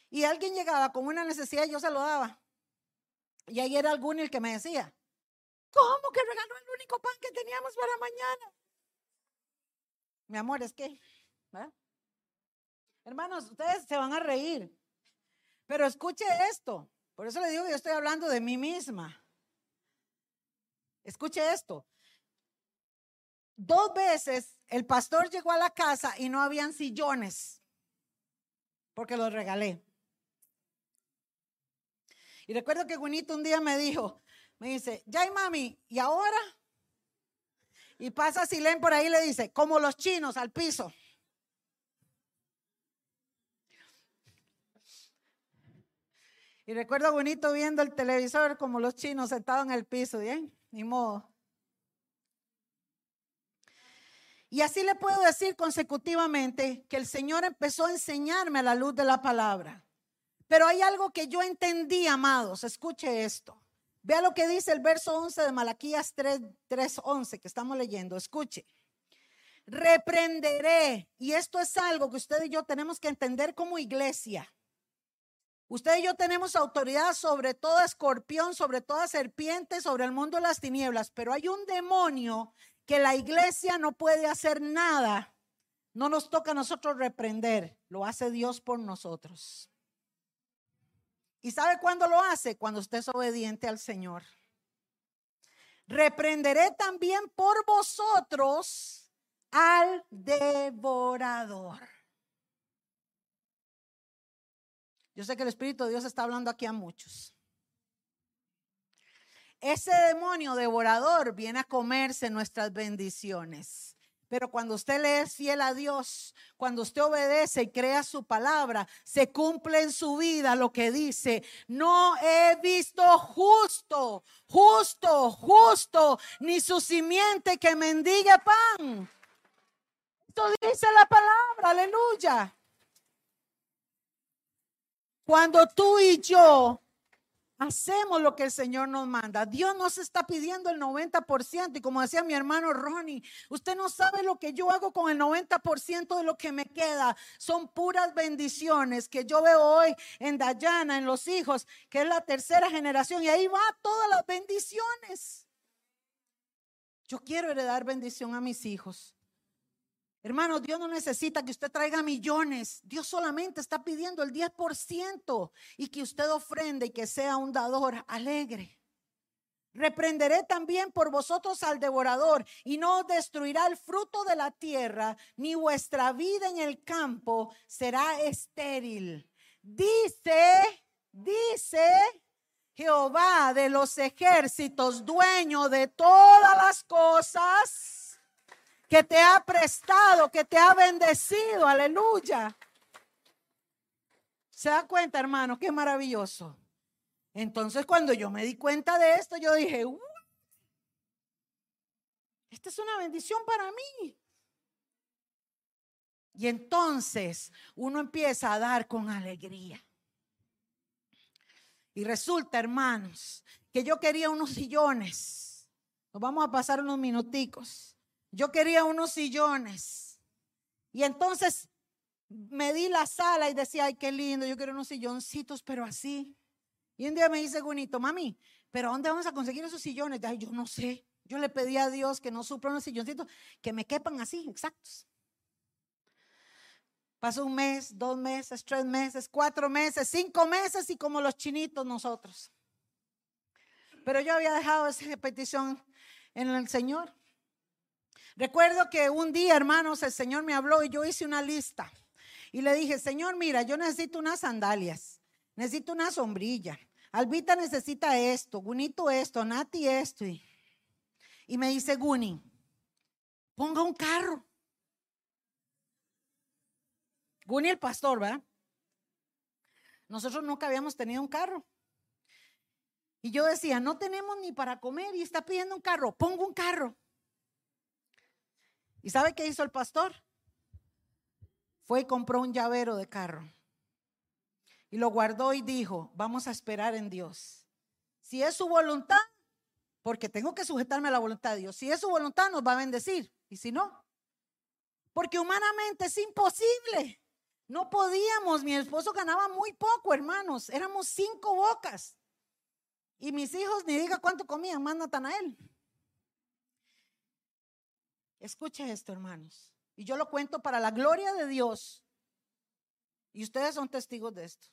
Y alguien llegaba con una necesidad y yo se lo daba. Y ahí era alguno el que me decía, ¿Cómo que regaló el único pan que teníamos para mañana? Mi amor, es que, hermanos, ustedes se van a reír. Pero escuche esto. Por eso le digo que yo estoy hablando de mí misma. Escuche esto. Dos veces el pastor llegó a la casa y no habían sillones porque los regalé. Y recuerdo que Gunito un día me dijo, me dice, ya mami, ¿y ahora? Y pasa Silén por ahí y le dice, como los chinos al piso. Y recuerdo bonito viendo el televisor como los chinos sentados en el piso, ¿bien? Ni modo. Y así le puedo decir consecutivamente que el Señor empezó a enseñarme a la luz de la palabra. Pero hay algo que yo entendí, amados, escuche esto. Vea lo que dice el verso 11 de Malaquías 3, 11 que estamos leyendo. Escuche. reprenderé. Y esto es algo que usted y yo tenemos que entender como iglesia. Usted y yo tenemos autoridad sobre todo escorpión, sobre toda serpiente, sobre el mundo de las tinieblas, pero hay un demonio que la iglesia no puede hacer nada. No nos toca a nosotros reprender, lo hace Dios por nosotros. ¿Y sabe cuándo lo hace? Cuando usted es obediente al Señor. Reprenderé también por vosotros al devorador. Yo sé que el Espíritu de Dios está hablando aquí a muchos. Ese demonio devorador viene a comerse nuestras bendiciones. Pero cuando usted le es fiel a Dios, cuando usted obedece y crea su palabra, se cumple en su vida lo que dice. No he visto justo, justo, justo, ni su simiente que mendigue pan. Esto dice la palabra, aleluya. Cuando tú y yo hacemos lo que el Señor nos manda, Dios nos está pidiendo el 90%. Y como decía mi hermano Ronnie, usted no sabe lo que yo hago con el 90% de lo que me queda. Son puras bendiciones que yo veo hoy en Dayana, en los hijos, que es la tercera generación. Y ahí va todas las bendiciones. Yo quiero heredar bendición a mis hijos. Hermano, Dios no necesita que usted traiga millones. Dios solamente está pidiendo el 10% y que usted ofrende y que sea un dador alegre. Reprenderé también por vosotros al devorador y no destruirá el fruto de la tierra, ni vuestra vida en el campo será estéril. Dice, dice Jehová de los ejércitos, dueño de todas las cosas que te ha prestado, que te ha bendecido. Aleluya. ¿Se da cuenta, hermano? Qué maravilloso. Entonces, cuando yo me di cuenta de esto, yo dije, esta es una bendición para mí. Y entonces uno empieza a dar con alegría. Y resulta, hermanos, que yo quería unos sillones. Nos vamos a pasar unos minuticos. Yo quería unos sillones. Y entonces me di la sala y decía, ay, qué lindo, yo quiero unos silloncitos, pero así. Y un día me dice Gunito, mami, ¿pero dónde vamos a conseguir esos sillones? Ay, yo no sé. Yo le pedí a Dios que no supra unos silloncitos que me quepan así, exactos. Pasó un mes, dos meses, tres meses, cuatro meses, cinco meses y como los chinitos nosotros. Pero yo había dejado esa petición en el Señor. Recuerdo que un día, hermanos, el Señor me habló y yo hice una lista. Y le dije, Señor, mira, yo necesito unas sandalias, necesito una sombrilla. Albita necesita esto, Gunito esto, Nati esto. Y, y me dice Guni, ponga un carro. Guni el pastor, ¿verdad? Nosotros nunca habíamos tenido un carro. Y yo decía, no tenemos ni para comer y está pidiendo un carro, pongo un carro. ¿Y sabe qué hizo el pastor? Fue y compró un llavero de carro. Y lo guardó y dijo, vamos a esperar en Dios. Si es su voluntad, porque tengo que sujetarme a la voluntad de Dios. Si es su voluntad, nos va a bendecir. Y si no, porque humanamente es imposible. No podíamos, mi esposo ganaba muy poco, hermanos. Éramos cinco bocas. Y mis hijos, ni diga cuánto comían, más Natanael. Escuche esto, hermanos. Y yo lo cuento para la gloria de Dios. Y ustedes son testigos de esto.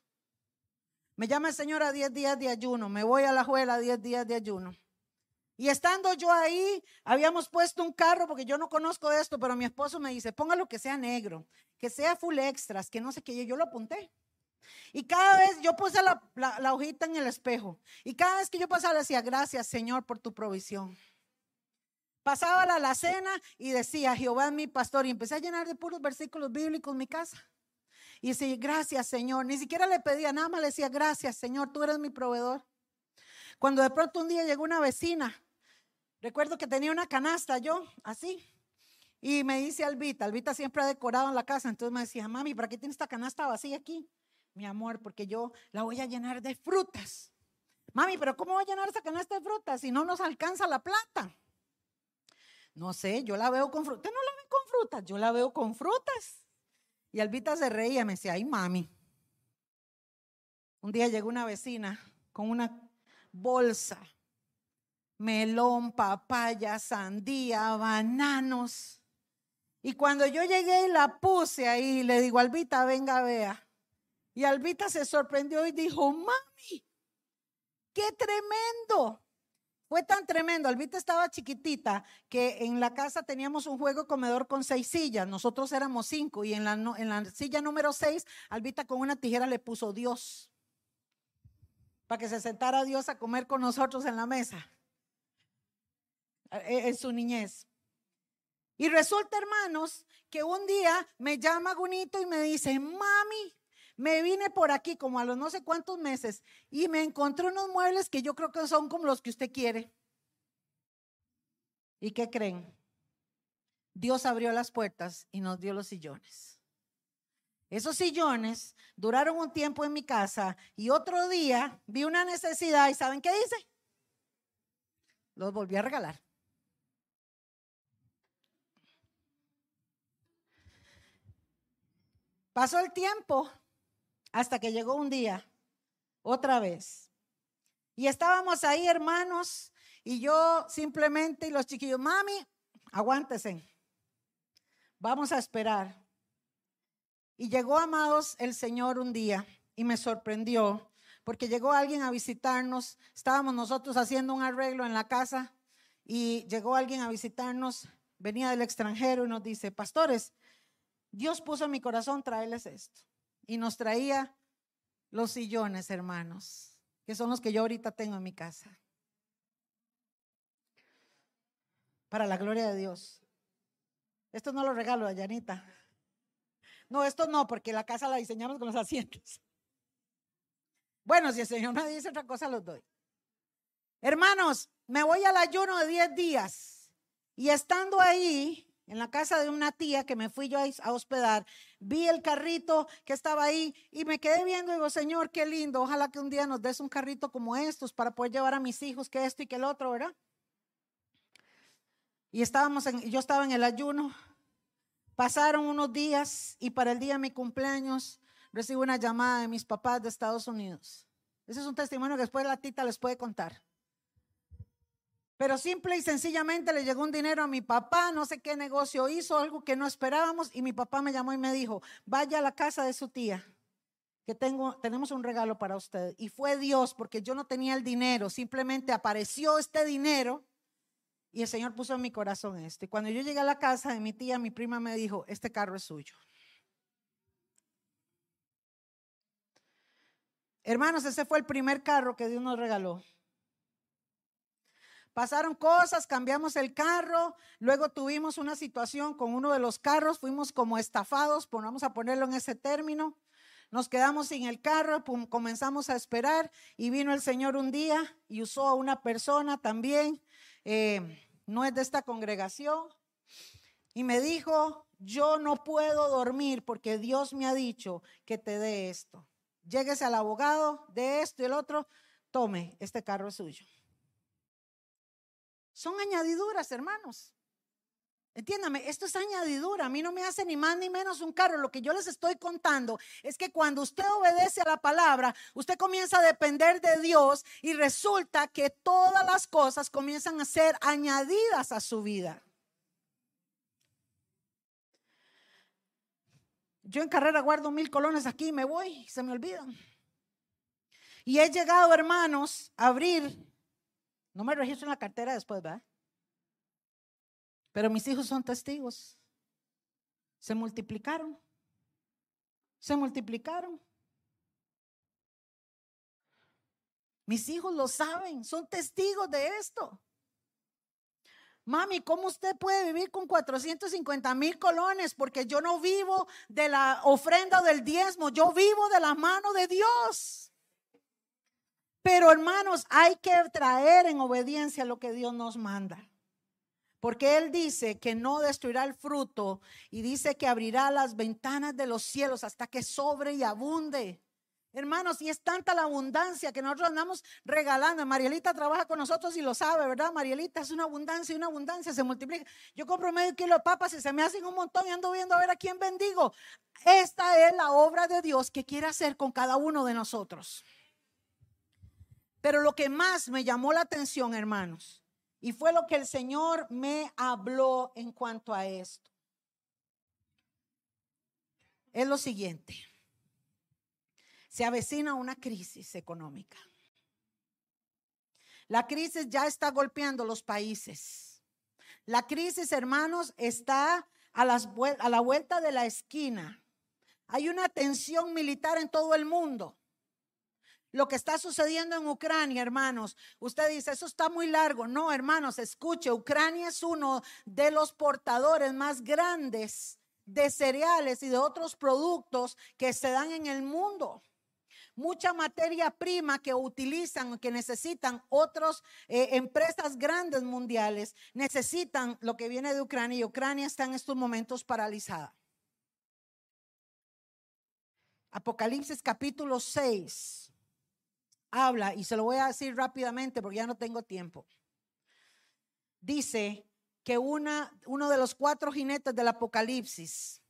Me llama el Señor a 10 días de ayuno. Me voy a la juela a 10 días de ayuno. Y estando yo ahí, habíamos puesto un carro, porque yo no conozco esto, pero mi esposo me dice, póngalo que sea negro, que sea full extras, que no sé qué. Yo lo apunté. Y cada vez yo puse la, la hojita en el espejo. Y cada vez que yo pasaba, decía, gracias Señor por tu provisión. Pasaba la alacena y decía, Jehová es mi pastor. Y empecé a llenar de puros versículos bíblicos mi casa. Y decía, gracias Señor. Ni siquiera le pedía nada más, le decía, gracias Señor, tú eres mi proveedor. Cuando de pronto un día llegó una vecina, recuerdo que tenía una canasta yo, así. Y me dice Albita, Albita siempre ha decorado en la casa, entonces me decía, mami, ¿para qué tienes esta canasta vacía aquí? Mi amor, porque yo la voy a llenar de frutas. Mami, pero ¿cómo voy a llenar esa canasta de frutas si no nos alcanza la plata? No sé, yo la veo con frutas. ¿Usted no la ve con frutas? Yo la veo con frutas. Y Albita se reía, me decía, ay mami. Un día llegó una vecina con una bolsa, melón, papaya, sandía, bananos. Y cuando yo llegué y la puse ahí, le digo, Albita, venga, vea. Y Albita se sorprendió y dijo, mami, qué tremendo. Fue tan tremendo. Albita estaba chiquitita que en la casa teníamos un juego comedor con seis sillas. Nosotros éramos cinco y en la, silla número seis, Albita con una tijera le puso Dios para que se sentara Dios a comer con nosotros en la mesa e, en su niñez. Y resulta, hermanos, que un día me llama Gunito y me dice, mami, me vine por aquí como a los no sé cuántos meses y me encontré unos muebles que yo creo que son como los que usted quiere. ¿Y qué creen? Dios abrió las puertas y nos dio los sillones. Esos sillones duraron un tiempo en mi casa y otro día vi una necesidad y ¿saben qué hice? Los volví a regalar. Pasó el tiempo hasta que llegó un día, otra vez. Y estábamos ahí, hermanos, y yo simplemente, y los chiquillos, mami, aguántese, vamos a esperar. Y llegó, amados, el Señor un día y me sorprendió, porque llegó alguien a visitarnos, estábamos nosotros haciendo un arreglo en la casa y llegó alguien a visitarnos, venía del extranjero y nos dice, pastores, Dios puso en mi corazón traerles esto y nos traía los sillones, hermanos, que son los que yo ahorita tengo en mi casa. Para la gloria de Dios. Esto no lo regalo a Yanita. No, esto no, porque la casa la diseñamos con los asientos. Bueno, si el Señor me dice otra cosa, los doy. Hermanos, me voy al ayuno de 10 días y estando ahí, en la casa de una tía que me fui yo a hospedar, vi el carrito que estaba ahí y me quedé viendo y digo, Señor, qué lindo, ojalá que un día nos des un carrito como estos para poder llevar a mis hijos que esto y que el otro, ¿verdad? Y estábamos yo estaba en el ayuno, pasaron unos días y para el día de mi cumpleaños recibo una llamada de mis papás de Estados Unidos. Ese es un testimonio que después la tita les puede contar. Pero simple y sencillamente le llegó un dinero a mi papá, no sé qué negocio hizo, algo que no esperábamos, y mi papá me llamó y me dijo, vaya a la casa de su tía, que tengo, tenemos un regalo para usted. Y fue Dios, porque yo no tenía el dinero, simplemente apareció este dinero y el Señor puso en mi corazón esto. Y cuando yo llegué a la casa de mi tía, mi prima me dijo, este carro es suyo. Hermanos, ese fue el primer carro que Dios nos regaló. Pasaron cosas, cambiamos el carro, luego tuvimos una situación con uno de los carros, fuimos como estafados, pues vamos a ponerlo en ese término. Nos quedamos sin el carro, comenzamos a esperar y vino el Señor un día y usó a una persona también, eh, no es de esta congregación, y me dijo, yo no puedo dormir porque Dios me ha dicho que te dé esto. Lléguese al abogado de esto y el otro, tome, este carro es suyo. Son añadiduras, hermanos. Entiéndame, esto es añadidura. A mí no me hace ni más ni menos un carro. Lo que yo les estoy contando es que cuando usted obedece a la palabra, usted comienza a depender de Dios y resulta que todas las cosas comienzan a ser añadidas a su vida. Yo en carrera guardo mil colones aquí y me voy y se me olvidan. Y he llegado, hermanos, a abrir no me registro en la cartera después, ¿verdad? Pero mis hijos son testigos. Se multiplicaron. Se multiplicaron. Mis hijos lo saben, son testigos de esto. Mami, ¿cómo usted puede vivir con 450 mil colones? Porque yo no vivo de la ofrenda del diezmo, yo vivo de la mano de Dios. Pero hermanos, hay que traer en obediencia lo que Dios nos manda. Porque Él dice que no destruirá el fruto y dice que abrirá las ventanas de los cielos hasta que sobre y abunde. Hermanos, y es tanta la abundancia que nosotros andamos regalando. Marielita trabaja con nosotros y lo sabe, ¿verdad? Marielita es una abundancia y una abundancia se multiplica. Yo compro medio kilo de papas y se me hacen un montón y ando viendo a ver a quién bendigo. Esta es la obra de Dios que quiere hacer con cada uno de nosotros. Pero lo que más me llamó la atención, hermanos, y fue lo que el Señor me habló en cuanto a esto, es lo siguiente se avecina una crisis económica. La crisis ya está golpeando los países. La crisis, hermanos, está a, a la vuelta de la esquina. Hay una tensión militar en todo el mundo. Lo que está sucediendo en Ucrania, hermanos, usted dice, eso está muy largo. No, hermanos, escuche, Ucrania es uno de los portadores más grandes de cereales y de otros productos que se dan en el mundo mucha materia prima que utilizan, que necesitan otras eh, empresas grandes mundiales, necesitan lo que viene de Ucrania y Ucrania está en estos momentos paralizada. Apocalipsis capítulo 6 habla, y se lo voy a decir rápidamente porque ya no tengo tiempo. Dice que una, uno de los cuatro jinetes del Apocalipsis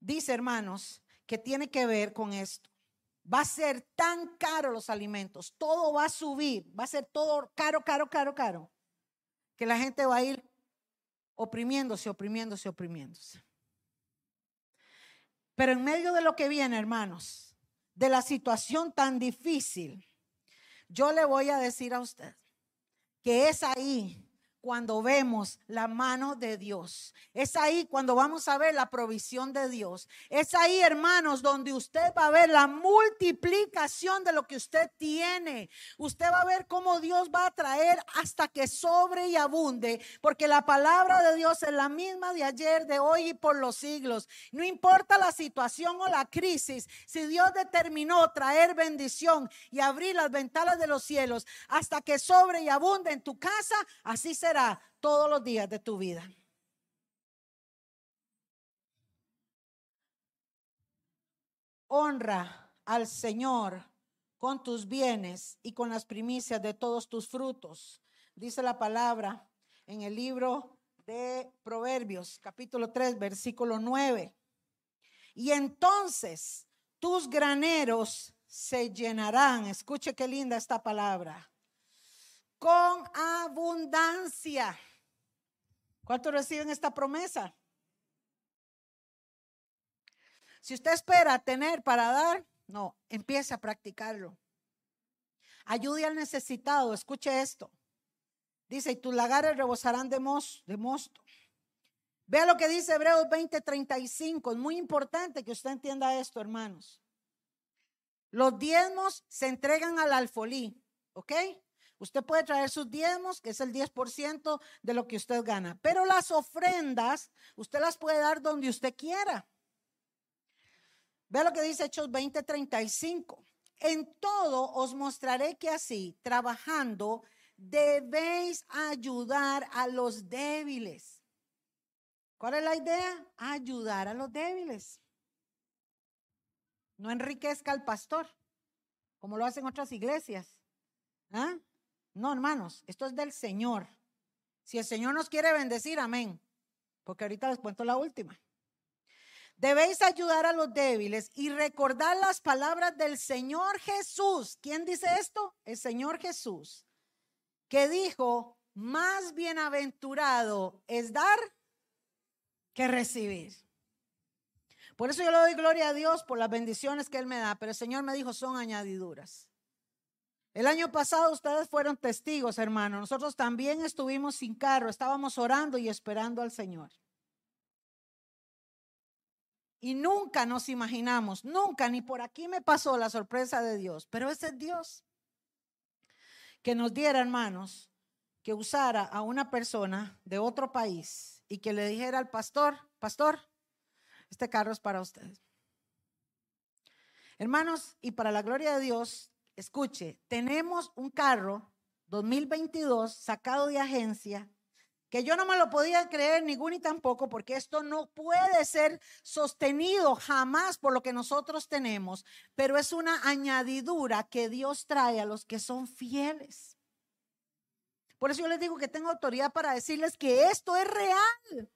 dice, hermanos, que tiene que ver con esto. Va a ser tan caro los alimentos, todo va a subir, va a ser todo caro, caro, caro, caro, que la gente va a ir oprimiéndose, oprimiéndose, oprimiéndose. Pero en medio de lo que viene, hermanos, de la situación tan difícil, yo le voy a decir a usted que es ahí cuando vemos la mano de Dios. Es ahí cuando vamos a ver la provisión de Dios. Es ahí, hermanos, donde usted va a ver la multiplicación de lo que usted tiene. Usted va a ver cómo Dios va a traer hasta que sobre y abunde, porque la palabra de Dios es la misma de ayer, de hoy y por los siglos. No importa la situación o la crisis, si Dios determinó traer bendición y abrir las ventanas de los cielos hasta que sobre y abunde en tu casa, así será todos los días de tu vida. Honra al Señor con tus bienes y con las primicias de todos tus frutos. Dice la palabra en el libro de Proverbios, capítulo 3, versículo 9. Y entonces tus graneros se llenarán. Escuche qué linda esta palabra con abundancia. ¿Cuántos reciben esta promesa? Si usted espera tener para dar, no, empiece a practicarlo. Ayude al necesitado, escuche esto. Dice, y tus lagares rebosarán de, de mosto. Vea lo que dice Hebreos 20:35. Es muy importante que usted entienda esto, hermanos. Los diezmos se entregan al alfolí, ¿ok? Usted puede traer sus diezmos, que es el 10% de lo que usted gana, pero las ofrendas usted las puede dar donde usted quiera. Vea lo que dice Hechos 20:35. En todo os mostraré que así, trabajando, debéis ayudar a los débiles. ¿Cuál es la idea? Ayudar a los débiles. No enriquezca al pastor, como lo hacen otras iglesias. ¿Ah? No, hermanos, esto es del Señor. Si el Señor nos quiere bendecir, amén. Porque ahorita les cuento la última. Debéis ayudar a los débiles y recordar las palabras del Señor Jesús. ¿Quién dice esto? El Señor Jesús, que dijo, más bienaventurado es dar que recibir. Por eso yo le doy gloria a Dios por las bendiciones que Él me da, pero el Señor me dijo, son añadiduras. El año pasado ustedes fueron testigos, hermano. Nosotros también estuvimos sin carro, estábamos orando y esperando al Señor. Y nunca nos imaginamos, nunca, ni por aquí me pasó la sorpresa de Dios, pero ese es Dios. Que nos diera, hermanos, que usara a una persona de otro país y que le dijera al pastor, pastor, este carro es para ustedes. Hermanos, y para la gloria de Dios, escuche, tenemos un carro 2022 sacado de agencia que yo no me lo podía creer ningún y tampoco, porque esto no puede ser sostenido jamás por lo que nosotros tenemos, pero es una añadidura que Dios trae a los que son fieles. Por eso yo les digo que tengo autoridad para decirles que esto es real.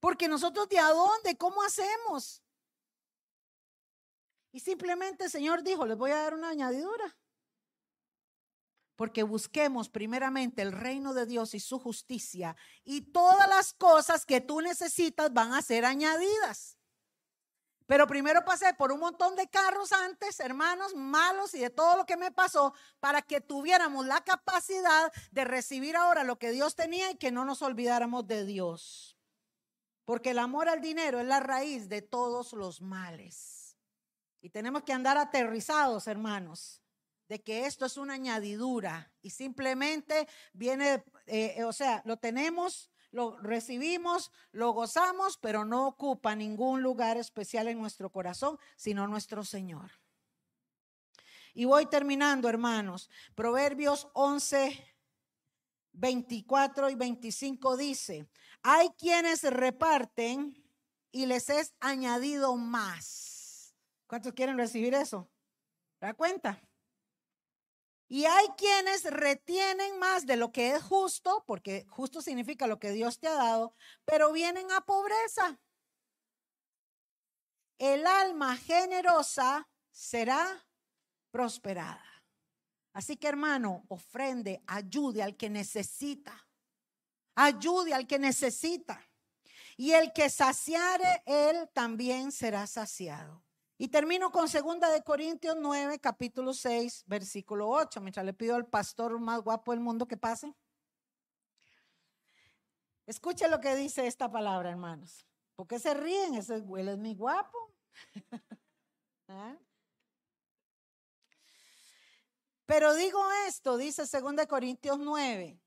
Porque nosotros de a dónde, ¿cómo hacemos? Y simplemente el Señor dijo, les voy a dar una añadidura porque busquemos primeramente el reino de Dios y su justicia y todas las cosas que tú necesitas van a ser añadidas. Pero primero pasé por un montón de carros antes, hermanos, malos y de todo lo que me pasó para que tuviéramos la capacidad de recibir ahora lo que Dios tenía y que no nos olvidáramos de Dios. Porque el amor al dinero es la raíz de todos los males. Y tenemos que andar aterrizados, hermanos de que esto es una añadidura y simplemente viene, eh, o sea, lo tenemos, lo recibimos, lo gozamos, pero no ocupa ningún lugar especial en nuestro corazón, sino nuestro Señor. Y voy terminando, hermanos. Proverbios 11, 24 y 25 dice, hay quienes reparten y les es añadido más. ¿Cuántos quieren recibir eso? ¿Da cuenta? Y hay quienes retienen más de lo que es justo, porque justo significa lo que Dios te ha dado, pero vienen a pobreza. El alma generosa será prosperada. Así que hermano, ofrende, ayude al que necesita. Ayude al que necesita. Y el que saciare, él también será saciado. Y termino con segunda de Corintios 9, capítulo 6, versículo 8, mientras le pido al pastor más guapo del mundo que pase. Escuche lo que dice esta palabra, hermanos. ¿Por qué se ríen? Ese él es mi guapo. ¿Ah? Pero digo esto, dice segunda de Corintios 9.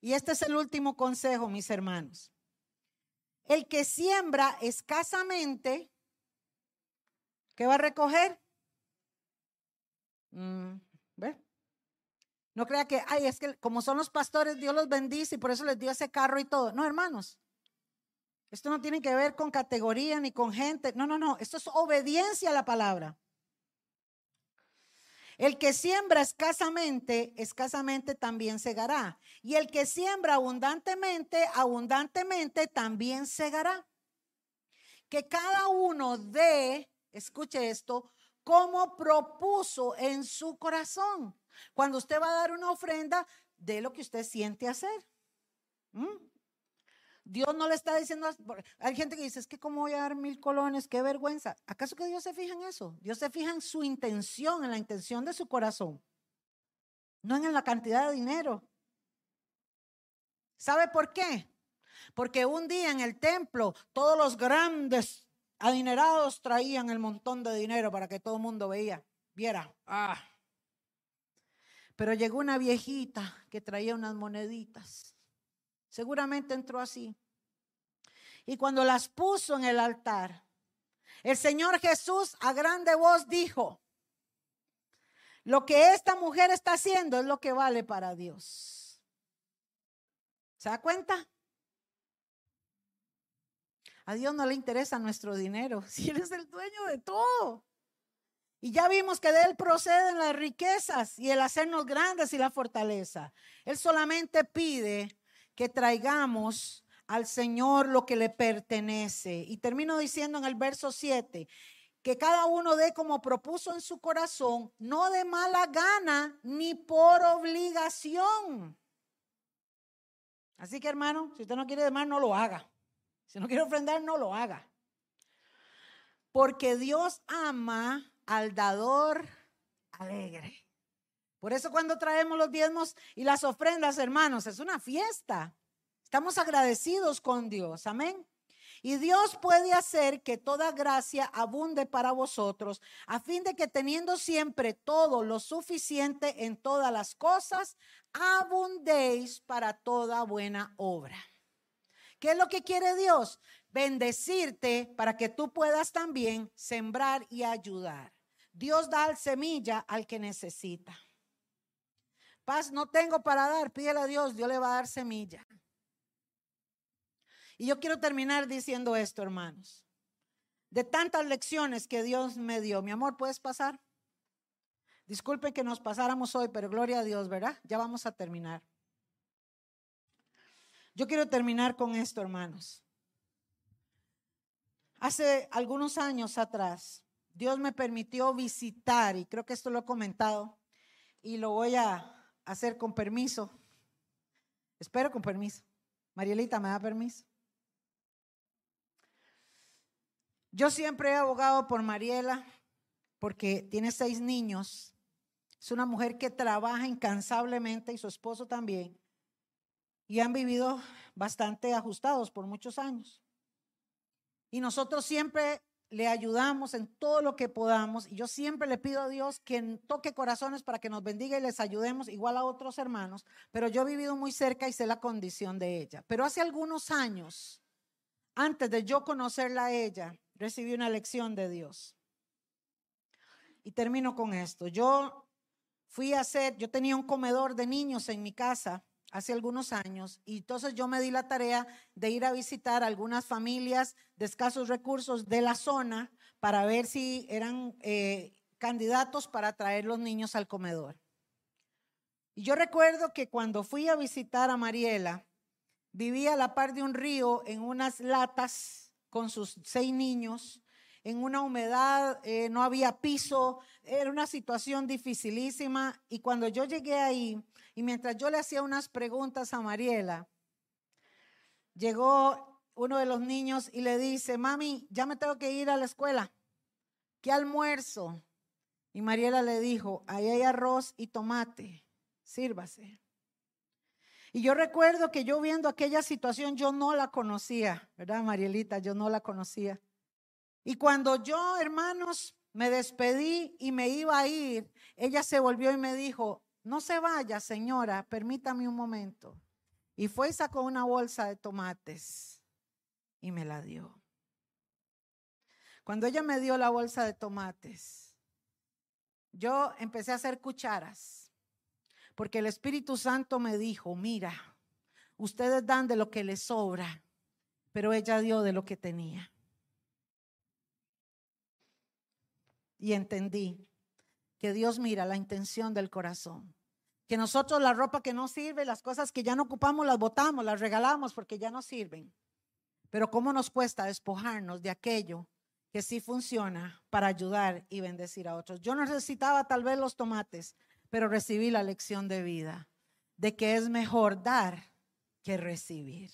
Y este es el último consejo, mis hermanos. El que siembra escasamente ¿Qué va a recoger? Mm, no crea que, ay, es que como son los pastores, Dios los bendice y por eso les dio ese carro y todo. No, hermanos. Esto no tiene que ver con categoría ni con gente. No, no, no. Esto es obediencia a la palabra. El que siembra escasamente, escasamente también segará. Y el que siembra abundantemente, abundantemente también segará. Que cada uno dé escuche esto, como propuso en su corazón. Cuando usted va a dar una ofrenda, de lo que usted siente hacer. ¿Mm? Dios no le está diciendo, hay gente que dice, es que cómo voy a dar mil colones, qué vergüenza. ¿Acaso que Dios se fija en eso? Dios se fija en su intención, en la intención de su corazón, no en la cantidad de dinero. ¿Sabe por qué? Porque un día en el templo, todos los grandes adinerados traían el montón de dinero para que todo el mundo veía, viera. Ah. Pero llegó una viejita que traía unas moneditas. Seguramente entró así. Y cuando las puso en el altar, el Señor Jesús a grande voz dijo, lo que esta mujer está haciendo es lo que vale para Dios. ¿Se da cuenta? A Dios no le interesa nuestro dinero, si Él es el dueño de todo. Y ya vimos que de Él proceden las riquezas y el hacernos grandes y la fortaleza. Él solamente pide que traigamos al Señor lo que le pertenece. Y termino diciendo en el verso 7, que cada uno dé como propuso en su corazón, no de mala gana ni por obligación. Así que hermano, si usted no quiere de más, no lo haga. Si no quiere ofrendar, no lo haga. Porque Dios ama al dador alegre. Por eso cuando traemos los diezmos y las ofrendas, hermanos, es una fiesta. Estamos agradecidos con Dios. Amén. Y Dios puede hacer que toda gracia abunde para vosotros, a fin de que teniendo siempre todo lo suficiente en todas las cosas, abundéis para toda buena obra. ¿Qué es lo que quiere Dios? Bendecirte para que tú puedas también sembrar y ayudar. Dios da semilla al que necesita. Paz no tengo para dar, pídele a Dios, Dios le va a dar semilla. Y yo quiero terminar diciendo esto, hermanos. De tantas lecciones que Dios me dio, mi amor, ¿puedes pasar? Disculpen que nos pasáramos hoy, pero gloria a Dios, ¿verdad? Ya vamos a terminar. Yo quiero terminar con esto, hermanos. Hace algunos años atrás, Dios me permitió visitar, y creo que esto lo he comentado, y lo voy a hacer con permiso. Espero con permiso. Marielita, ¿me da permiso? Yo siempre he abogado por Mariela porque tiene seis niños es una mujer que trabaja incansablemente y su esposo también. Y han vivido bastante ajustados por muchos años. Y nosotros siempre le ayudamos en todo lo que podamos. Y yo siempre le pido a Dios que toque corazones para que nos bendiga y les ayudemos, igual a otros hermanos. Pero yo he vivido muy cerca y sé la condición de ella. Pero hace algunos años, antes de yo conocerla a ella, recibí una lección de Dios. Y termino con esto. Yo fui a hacer, yo tenía un comedor de niños en mi casa hace algunos años y entonces yo me di la tarea de ir a visitar algunas familias de escasos recursos de la zona para ver si eran eh, candidatos para traer los niños al comedor. Y yo recuerdo que cuando fui a visitar a Mariela, vivía a la par de un río en unas latas con sus seis niños en una humedad, eh, no había piso, era una situación dificilísima. Y cuando yo llegué ahí, y mientras yo le hacía unas preguntas a Mariela, llegó uno de los niños y le dice, mami, ya me tengo que ir a la escuela. ¿Qué almuerzo? Y Mariela le dijo, ahí hay arroz y tomate, sírvase. Y yo recuerdo que yo viendo aquella situación, yo no la conocía, ¿verdad, Marielita? Yo no la conocía. Y cuando yo, hermanos, me despedí y me iba a ir, ella se volvió y me dijo, no se vaya, señora, permítame un momento. Y fue y sacó una bolsa de tomates y me la dio. Cuando ella me dio la bolsa de tomates, yo empecé a hacer cucharas, porque el Espíritu Santo me dijo, mira, ustedes dan de lo que les sobra, pero ella dio de lo que tenía. Y entendí que Dios mira la intención del corazón. Que nosotros la ropa que no sirve, las cosas que ya no ocupamos, las botamos, las regalamos porque ya no sirven. Pero cómo nos cuesta despojarnos de aquello que sí funciona para ayudar y bendecir a otros. Yo no necesitaba tal vez los tomates, pero recibí la lección de vida de que es mejor dar que recibir.